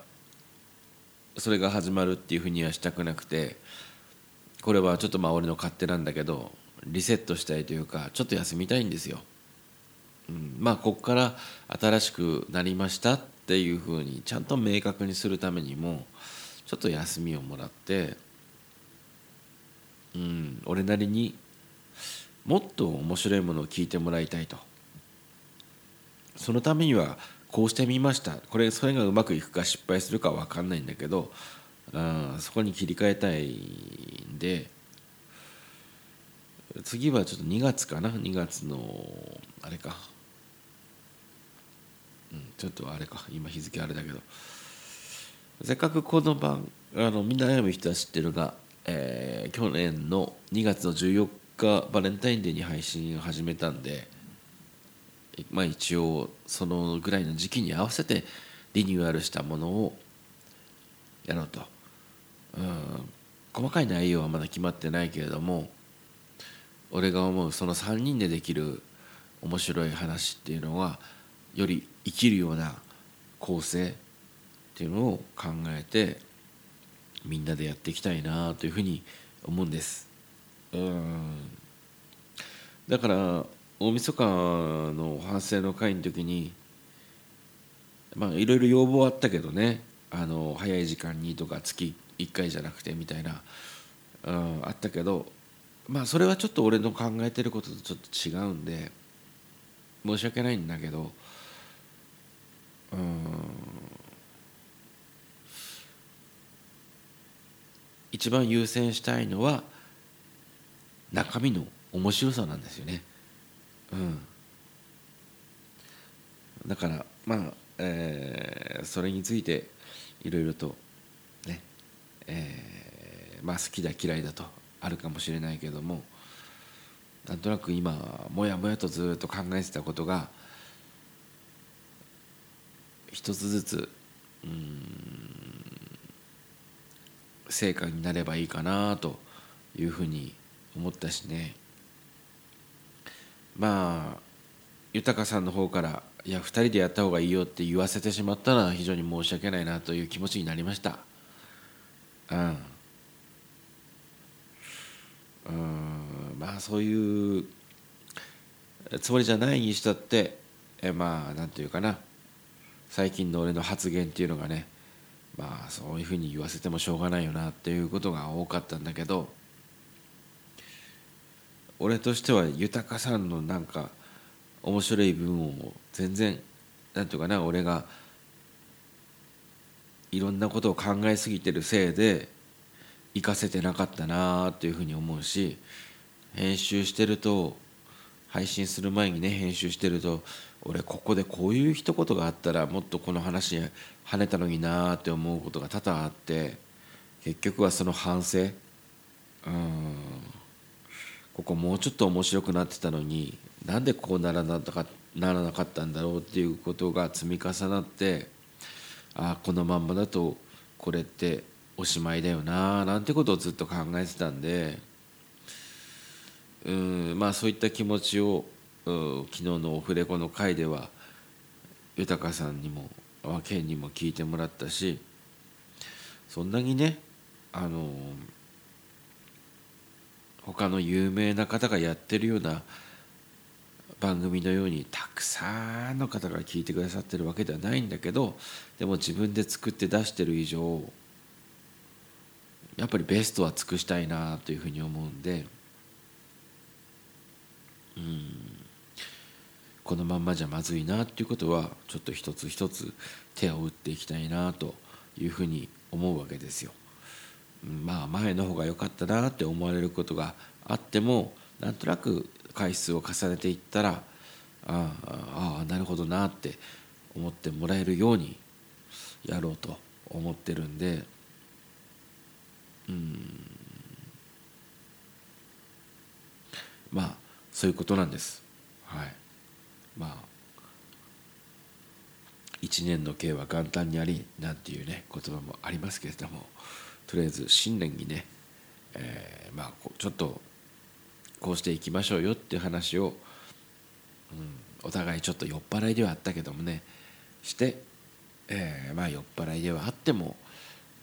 それが始まるっていうふうにはしたくなくてこれはちょっとまあ俺の勝手なんだけどリセットしたいというかちょっと休みたいんですよ。うん、まあここから新しくなりましたっていうふうにちゃんと明確にするためにもちょっと休みをもらって、うん、俺なりにもっと面白いものを聞いてもらいたいとそのためにはこうしてみました。これそれがうまくいくか失敗するか分かんないんだけどあそこに切り替えたいんで次はちょっと2月かな？2月のあれか、うん、ちょっとあれか。今日付あれだけど。せっかくこの番あのみんな悩む人は知ってるが、えー、去年の2月の14日バレンタインデーに配信を始めたんでまあ、一応そのぐらいの時期に合わせてリニューアルしたものをやろうと、うん、細かい内容はまだ決まってないけれども俺が思うその3人でできる面白い話っていうのはより生きるような構成っていうのを考えてみんなでやっていきたいなというふうに思うんです。うん。だから大晦日の反省の会の時にまあいろいろ要望あったけどねあの早い時間にとか月1回じゃなくてみたいな、うん、あったけどまあそれはちょっと俺の考えてることとちょっと違うんで申し訳ないんだけどうん一番優先したいのは中身の面白さなんですよね。うん、だからまあ、えー、それについていろいろとね、えー、まあ好きだ嫌いだとあるかもしれないけどもなんとなく今もやもやとずっと考えてたことが一つずつうん成果になればいいかなというふうに思ったしね。まあ豊さんの方から「いや2人でやった方がいいよ」って言わせてしまったのは非常に申し訳ないなという気持ちになりました。うん。うん。まあそういうつもりじゃないにしたってえまあなんていうかな。最近の俺の発言っていうのがねまあそういうふうに言わせてもしょうがないよなっていうことが多かったんだけど俺としては豊さんのなんか面白い部分を全然なんていうかな俺がいろんなことを考えすぎてるせいで活かせてなかったなっていうふうに思うし編集してると配信する前にね編集してると俺ここでこういう一言があったらもっとこの話跳ねたのになって思うことが多々あって結局はその反省。うん。ここもうちょっと面白くなってたのになんでこうならなかならなかったんだろうっていうことが積み重なってああこのまんまだとこれっておしまいだよななんてことをずっと考えてたんでうんまあそういった気持ちを昨日のオフレコの回では豊さんにも健にも聞いてもらったしそんなにねあの他の有名な方がやってるような番組のようにたくさんの方が聞いてくださってるわけではないんだけどでも自分で作って出してる以上やっぱりベストは尽くしたいなというふうに思うんでうんこのまんまじゃまずいなっていうことはちょっと一つ一つ手を打っていきたいなというふうに思うわけですよ。まあ前の方が良かったなって思われることがあってもなんとなく回数を重ねていったらああなるほどなって思ってもらえるようにやろうと思ってるんでうん。まあそういうことなんです。はい。まあ一年の計は元旦にありなんていうね言葉もありますけれども。とりあえず新年にね、えー、まあちょっとこうしていきましょうよっていう話を、うん、お互いちょっと酔っ払いではあったけどもねして、えー、まあ酔っ払いではあっても、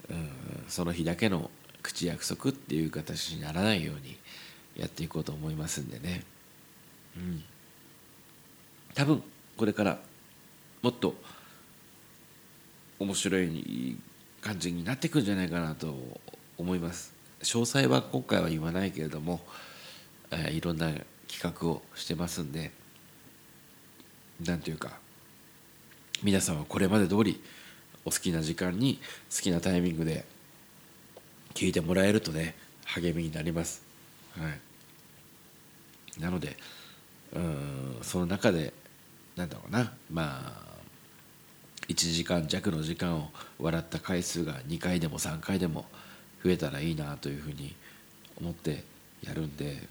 うん、その日だけの口約束っていう形にならないようにやっていこうと思いますんでね、うん、多分これからもっと面白い感じになっていくんじゃないかなと思います。詳細は今回は言わないけれども、えー、いろんな企画をしてますんでなんていうか皆さんはこれまで通りお好きな時間に好きなタイミングで聞いてもらえるとね励みになります、はい、なのでうんその中でなんだろうなまあ1時間弱の時間を笑った回数が2回でも3回でも増えたらいいなというふうに思ってやるんで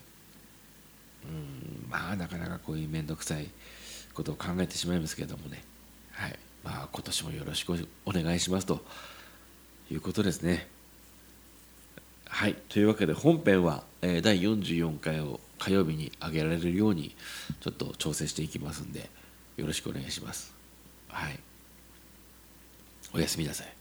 うんまあなかなかこういう面倒くさいことを考えてしまいますけどもね。はい。まあ今年もよろしくお願いしますということですね。はい。というわけで本編は、えー第44回を火曜日に上げられるようにちょっと調整していきますんでよろしくお願いします。はい。おやすみなさい。